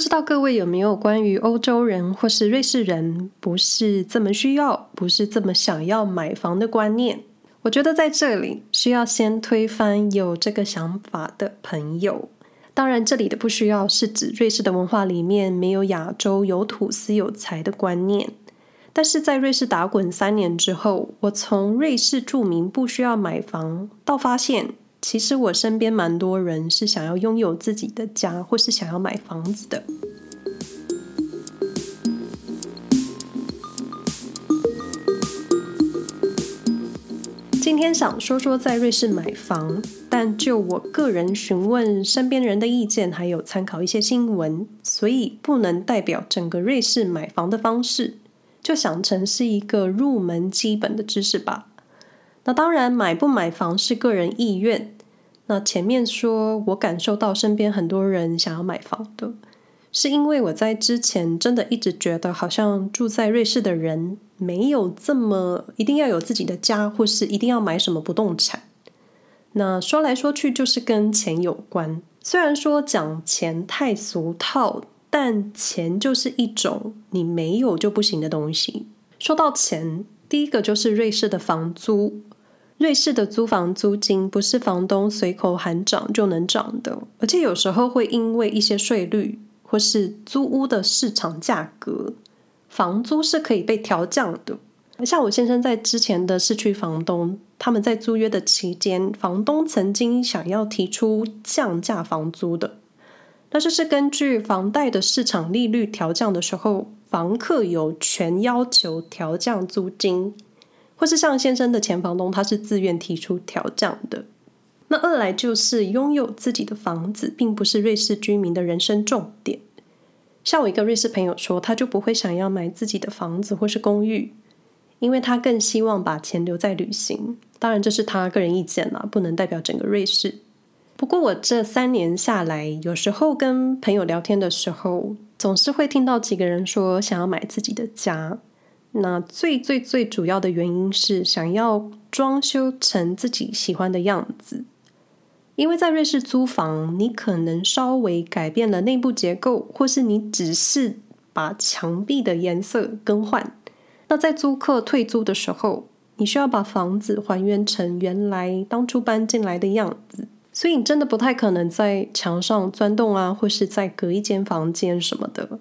不知道各位有没有关于欧洲人或是瑞士人不是这么需要、不是这么想要买房的观念？我觉得在这里需要先推翻有这个想法的朋友。当然，这里的不需要是指瑞士的文化里面没有亚洲有土斯有财的观念。但是在瑞士打滚三年之后，我从瑞士著名不需要买房，到发现其实我身边蛮多人是想要拥有自己的家，或是想要买房子的。今天想说说在瑞士买房，但就我个人询问身边人的意见，还有参考一些新闻，所以不能代表整个瑞士买房的方式。就想成是一个入门基本的知识吧。那当然，买不买房是个人意愿。那前面说我感受到身边很多人想要买房的，是因为我在之前真的一直觉得，好像住在瑞士的人没有这么一定要有自己的家，或是一定要买什么不动产。那说来说去就是跟钱有关。虽然说讲钱太俗套。但钱就是一种你没有就不行的东西。说到钱，第一个就是瑞士的房租。瑞士的租房租金不是房东随口喊涨就能涨的，而且有时候会因为一些税率或是租屋的市场价格，房租是可以被调降的。像我先生在之前的市区房东，他们在租约的期间，房东曾经想要提出降价房租的。那就是根据房贷的市场利率调降的时候，房客有权要求调降租金，或是像先生的前房东，他是自愿提出调降的。那二来就是拥有自己的房子，并不是瑞士居民的人生重点。像我一个瑞士朋友说，他就不会想要买自己的房子或是公寓，因为他更希望把钱留在旅行。当然，这是他个人意见啦，不能代表整个瑞士。不过我这三年下来，有时候跟朋友聊天的时候，总是会听到几个人说想要买自己的家。那最最最主要的原因是想要装修成自己喜欢的样子。因为在瑞士租房，你可能稍微改变了内部结构，或是你只是把墙壁的颜色更换。那在租客退租的时候，你需要把房子还原成原来当初搬进来的样子。所以你真的不太可能在墙上钻洞啊，或是再隔一间房间什么的。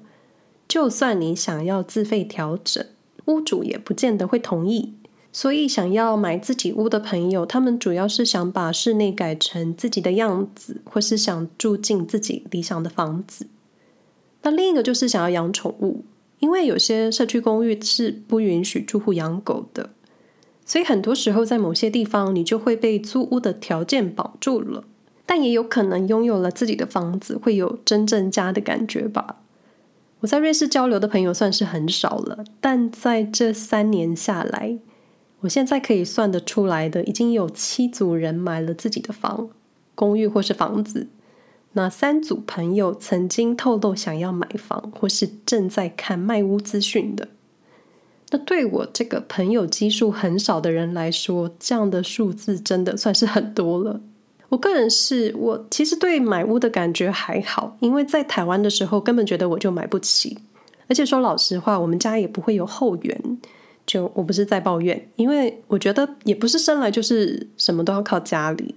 就算你想要自费调整，屋主也不见得会同意。所以想要买自己屋的朋友，他们主要是想把室内改成自己的样子，或是想住进自己理想的房子。那另一个就是想要养宠物，因为有些社区公寓是不允许住户养狗的。所以很多时候，在某些地方，你就会被租屋的条件绑住了。但也有可能拥有了自己的房子，会有真正家的感觉吧。我在瑞士交流的朋友算是很少了，但在这三年下来，我现在可以算得出来的，已经有七组人买了自己的房、公寓或是房子。那三组朋友曾经透露想要买房，或是正在看卖屋资讯的。那对我这个朋友基数很少的人来说，这样的数字真的算是很多了。我个人是我其实对买屋的感觉还好，因为在台湾的时候根本觉得我就买不起，而且说老实话，我们家也不会有后援。就我不是在抱怨，因为我觉得也不是生来就是什么都要靠家里。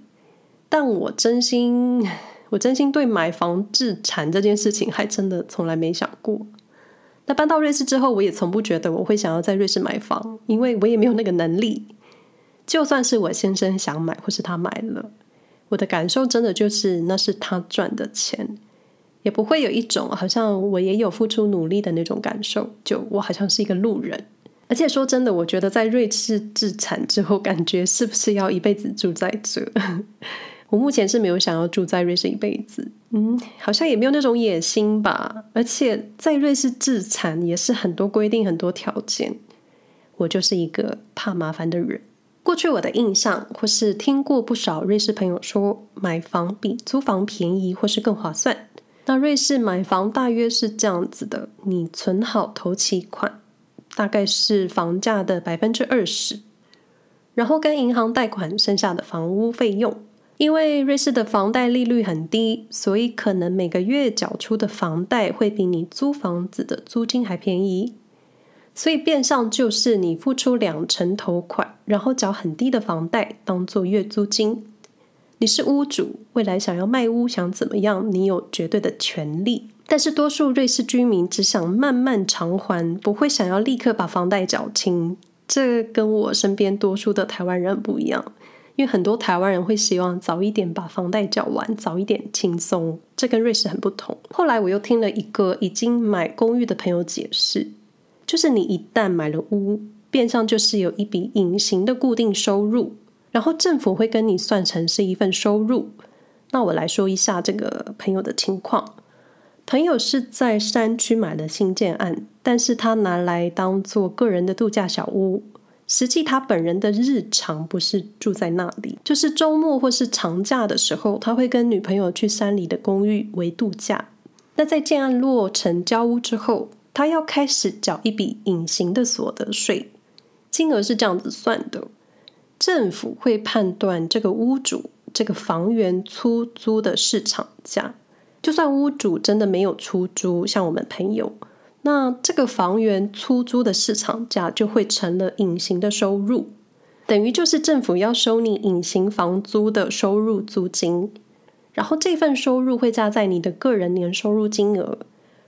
但我真心，我真心对买房置产这件事情，还真的从来没想过。那搬到瑞士之后，我也从不觉得我会想要在瑞士买房，因为我也没有那个能力。就算是我先生想买，或是他买了，我的感受真的就是那是他赚的钱，也不会有一种好像我也有付出努力的那种感受，就我好像是一个路人。而且说真的，我觉得在瑞士置产之后，感觉是不是要一辈子住在这？我目前是没有想要住在瑞士一辈子，嗯，好像也没有那种野心吧。而且在瑞士置产也是很多规定、很多条件，我就是一个怕麻烦的人。过去我的印象，或是听过不少瑞士朋友说，买房比租房便宜，或是更划算。那瑞士买房大约是这样子的：你存好头期款，大概是房价的百分之二十，然后跟银行贷款剩下的房屋费用。因为瑞士的房贷利率很低，所以可能每个月缴出的房贷会比你租房子的租金还便宜。所以变相就是你付出两成头款，然后缴很低的房贷当做月租金。你是屋主，未来想要卖屋想怎么样，你有绝对的权利。但是多数瑞士居民只想慢慢偿还，不会想要立刻把房贷缴清。这跟我身边多数的台湾人不一样，因为很多台湾人会希望早一点把房贷缴完，早一点轻松。这跟瑞士很不同。后来我又听了一个已经买公寓的朋友解释。就是你一旦买了屋，变相就是有一笔隐形的固定收入，然后政府会跟你算成是一份收入。那我来说一下这个朋友的情况。朋友是在山区买了新建案，但是他拿来当做个人的度假小屋。实际他本人的日常不是住在那里，就是周末或是长假的时候，他会跟女朋友去山里的公寓为度假。那在建案落成交屋之后，他要开始缴一笔隐形的所得税，金额是这样子算的：政府会判断这个屋主这个房源出租的市场价，就算屋主真的没有出租，像我们朋友，那这个房源出租的市场价就会成了隐形的收入，等于就是政府要收你隐形房租的收入租金，然后这份收入会加在你的个人年收入金额。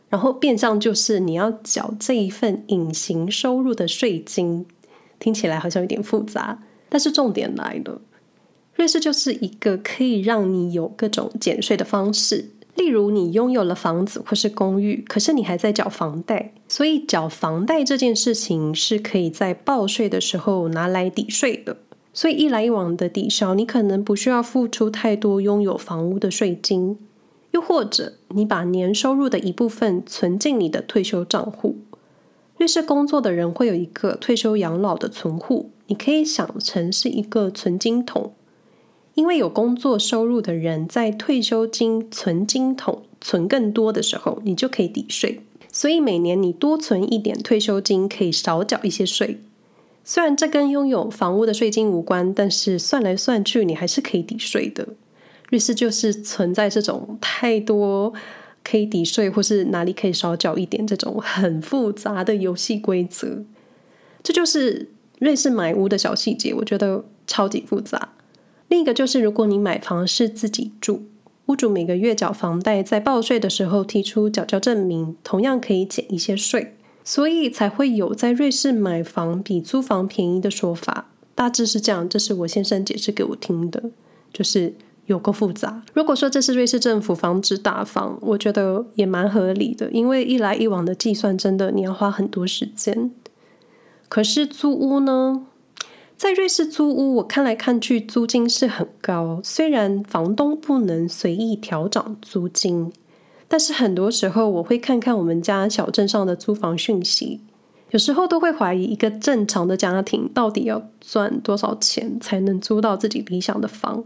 然后变相就是你要缴这一份隐形收入的税金，听起来好像有点复杂，但是重点来了，瑞士就是一个可以让你有各种减税的方式。例如，你拥有了房子或是公寓，可是你还在缴房贷，所以缴房贷这件事情是可以在报税的时候拿来抵税的。所以一来一往的抵消，你可能不需要付出太多拥有房屋的税金。又或者，你把年收入的一部分存进你的退休账户。瑞士工作的人会有一个退休养老的存户，你可以想成是一个存金桶。因为有工作收入的人在退休金存金桶存更多的时候，你就可以抵税。所以每年你多存一点退休金，可以少缴一些税。虽然这跟拥有房屋的税金无关，但是算来算去，你还是可以抵税的。瑞士就是存在这种太多可以抵税，或是哪里可以少缴一点这种很复杂的游戏规则。这就是瑞士买屋的小细节，我觉得超级复杂。另一个就是，如果你买房是自己住，屋主每个月缴房贷，在报税的时候提出缴交证明，同样可以减一些税，所以才会有在瑞士买房比租房便宜的说法。大致是这样，这是我先生解释给我听的，就是。有够复杂。如果说这是瑞士政府防止打房，我觉得也蛮合理的，因为一来一往的计算真的你要花很多时间。可是租屋呢？在瑞士租屋，我看来看去租金是很高，虽然房东不能随意调涨租金，但是很多时候我会看看我们家小镇上的租房讯息，有时候都会怀疑一个正常的家庭到底要赚多少钱才能租到自己理想的房。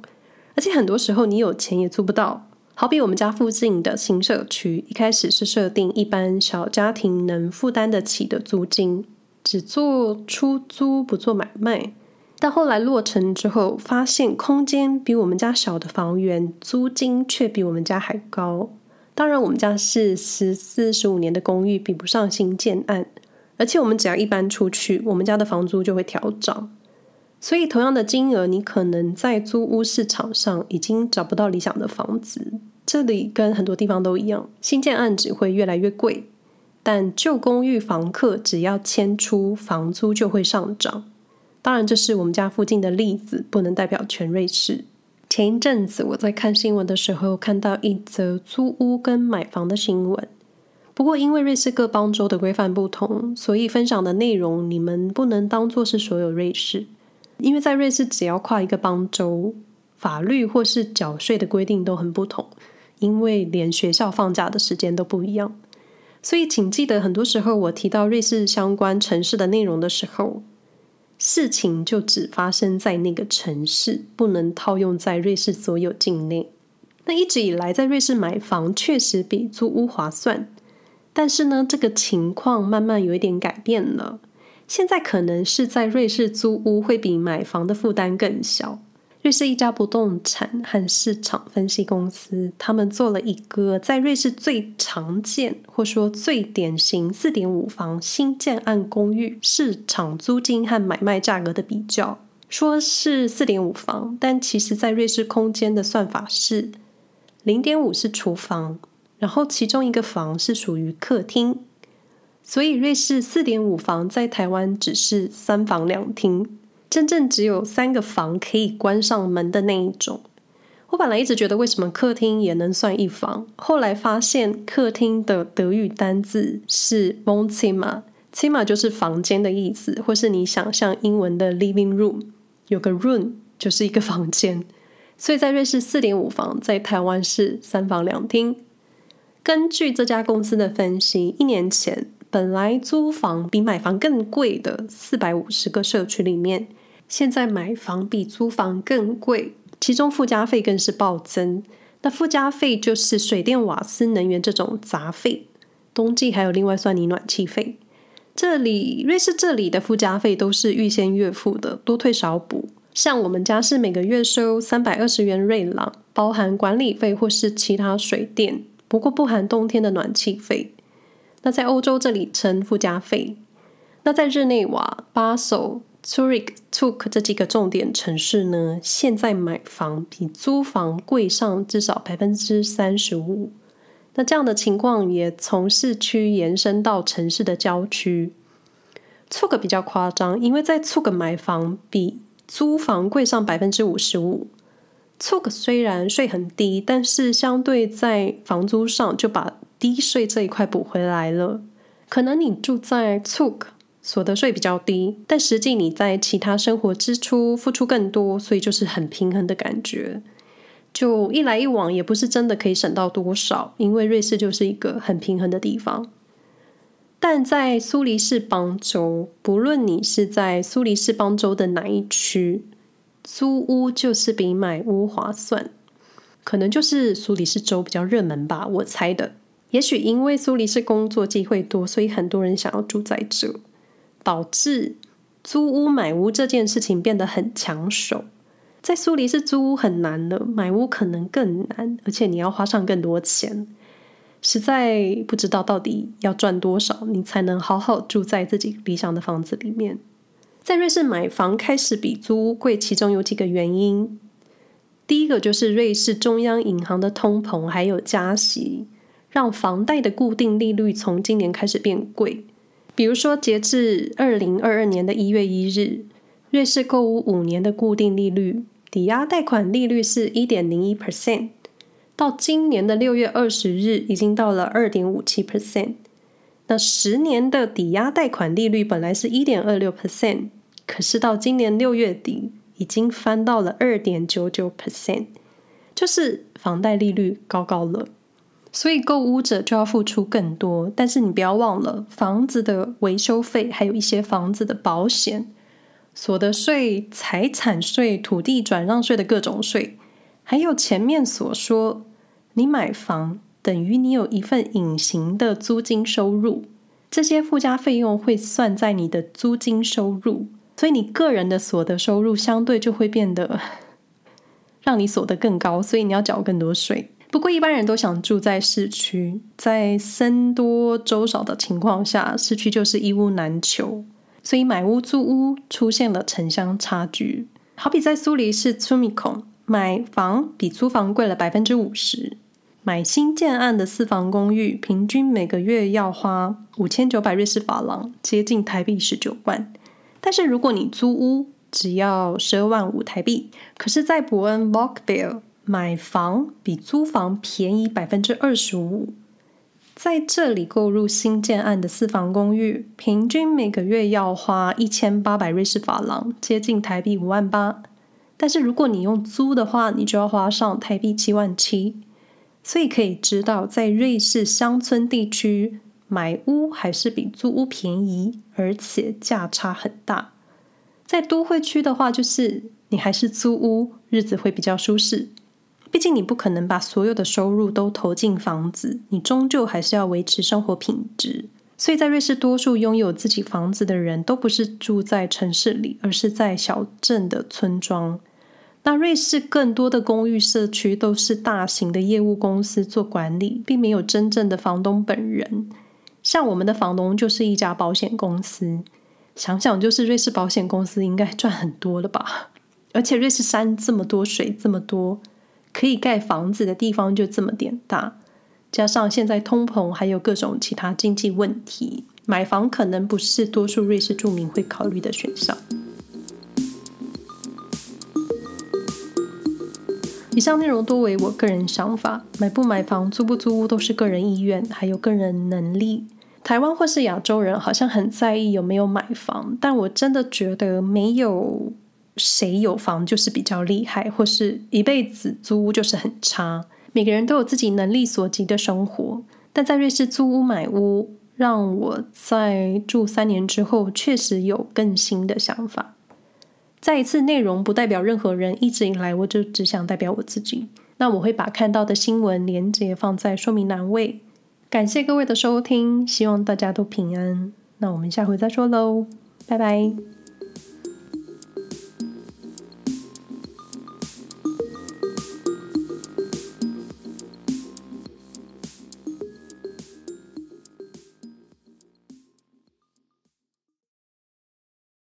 而且很多时候你有钱也租不到，好比我们家附近的新社区，一开始是设定一般小家庭能负担得起的租金，只做出租不做买卖。但后来落成之后，发现空间比我们家小的房源，租金却比我们家还高。当然，我们家是十四十五年的公寓，比不上新建案。而且我们只要一搬出去，我们家的房租就会调涨。所以，同样的金额，你可能在租屋市场上已经找不到理想的房子。这里跟很多地方都一样，新建案只会越来越贵，但旧公寓房客只要迁出，房租就会上涨。当然，这是我们家附近的例子，不能代表全瑞士。前一阵子我在看新闻的时候，看到一则租屋跟买房的新闻。不过，因为瑞士各邦州的规范不同，所以分享的内容你们不能当做是所有瑞士。因为在瑞士，只要跨一个邦州，法律或是缴税的规定都很不同。因为连学校放假的时间都不一样，所以请记得，很多时候我提到瑞士相关城市的内容的时候，事情就只发生在那个城市，不能套用在瑞士所有境内。那一直以来，在瑞士买房确实比租屋划算，但是呢，这个情况慢慢有一点改变了。现在可能是在瑞士租屋会比买房的负担更小，瑞士一家不动产和市场分析公司，他们做了一个在瑞士最常见或说最典型四点五房新建案公寓市场租金和买卖价格的比较。说是四点五房，但其实在瑞士空间的算法是零点五是厨房，然后其中一个房是属于客厅，所以瑞士四点五房在台湾只是三房两厅。真正只有三个房可以关上门的那一种。我本来一直觉得为什么客厅也能算一房，后来发现客厅的德语单字是 Wohnzimmer，Zimmer 就是房间的意思，或是你想象英文的 living room，有个 room 就是一个房间。所以在瑞士四点五房，在台湾是三房两厅。根据这家公司的分析，一年前本来租房比买房更贵的四百五十个社区里面。现在买房比租房更贵，其中附加费更是暴增。那附加费就是水电、瓦斯、能源这种杂费，冬季还有另外算你暖气费。这里瑞士这里的附加费都是预先月付的，多退少补。像我们家是每个月收三百二十元瑞郎，包含管理费或是其他水电，不过不含冬天的暖气费。那在欧洲这里称附加费。那在日内瓦、巴塞。Zurich、Zug 这几个重点城市呢，现在买房比租房贵上至少百分之三十五。那这样的情况也从市区延伸到城市的郊区。Zug 比较夸张，因为在 Zug 买房比租房贵上百分之五十五。Zug 虽然税很低，但是相对在房租上就把低税这一块补回来了。可能你住在 Zug。所得税比较低，但实际你在其他生活支出付出更多，所以就是很平衡的感觉。就一来一往，也不是真的可以省到多少，因为瑞士就是一个很平衡的地方。但在苏黎世邦州，不论你是在苏黎世邦州的哪一区，租屋就是比买屋划算。可能就是苏黎世州比较热门吧，我猜的。也许因为苏黎世工作机会多，所以很多人想要住在这。导致租屋买屋这件事情变得很抢手，在苏黎世租屋很难的，买屋可能更难，而且你要花上更多钱，实在不知道到底要赚多少，你才能好好住在自己理想的房子里面。在瑞士买房开始比租屋贵，其中有几个原因。第一个就是瑞士中央银行的通膨还有加息，让房贷的固定利率从今年开始变贵。比如说，截至二零二二年的一月一日，瑞士购屋五年的固定利率，抵押贷款利率是一点零一 percent，到今年的六月二十日，已经到了二点五七 percent。那十年的抵押贷款利率本来是一点二六 percent，可是到今年六月底，已经翻到了二点九九 percent，就是房贷利率高高了。所以购屋者就要付出更多，但是你不要忘了房子的维修费，还有一些房子的保险、所得税、财产税、土地转让税的各种税，还有前面所说，你买房等于你有一份隐形的租金收入，这些附加费用会算在你的租金收入，所以你个人的所得收入相对就会变得让你所得更高，所以你要缴更多税。不过，一般人都想住在市区，在僧多粥少的情况下，市区就是一屋难求，所以买屋租屋出现了城乡差距。好比在苏黎世苏米孔买房比租房贵了百分之五十，买新建案的四房公寓，平均每个月要花五千九百瑞士法郎，接近台币十九万。但是如果你租屋，只要十二万五台币。可是，在伯恩 Vogbel 买房比租房便宜百分之二十五，在这里购入新建案的四房公寓，平均每个月要花一千八百瑞士法郎，接近台币五万八。但是如果你用租的话，你就要花上台币七万七。所以可以知道，在瑞士乡村地区买屋还是比租屋便宜，而且价差很大。在都会区的话，就是你还是租屋，日子会比较舒适。毕竟你不可能把所有的收入都投进房子，你终究还是要维持生活品质。所以在瑞士，多数拥有自己房子的人都不是住在城市里，而是在小镇的村庄。那瑞士更多的公寓社区都是大型的业务公司做管理，并没有真正的房东本人。像我们的房东就是一家保险公司，想想就是瑞士保险公司应该赚很多了吧？而且瑞士山这么多，水这么多，可以盖房子的地方就这么点大，加上现在通膨还有各种其他经济问题，买房可能不是多数瑞士住民会考虑的选项。以上内容多为我个人想法，买不买房、租不租屋都是个人意愿，还有个人能力。台湾或是亚洲人好像很在意有没有买房，但我真的觉得没有谁有房就是比较厉害，或是一辈子租屋就是很差。每个人都有自己能力所及的生活，但在瑞士租屋买屋，让我在住三年之后确实有更新的想法。再一次，内容不代表任何人。一直以来，我就只想代表我自己。那我会把看到的新闻连接放在说明栏位。感谢各位的收听，希望大家都平安。那我们下回再说喽，拜拜。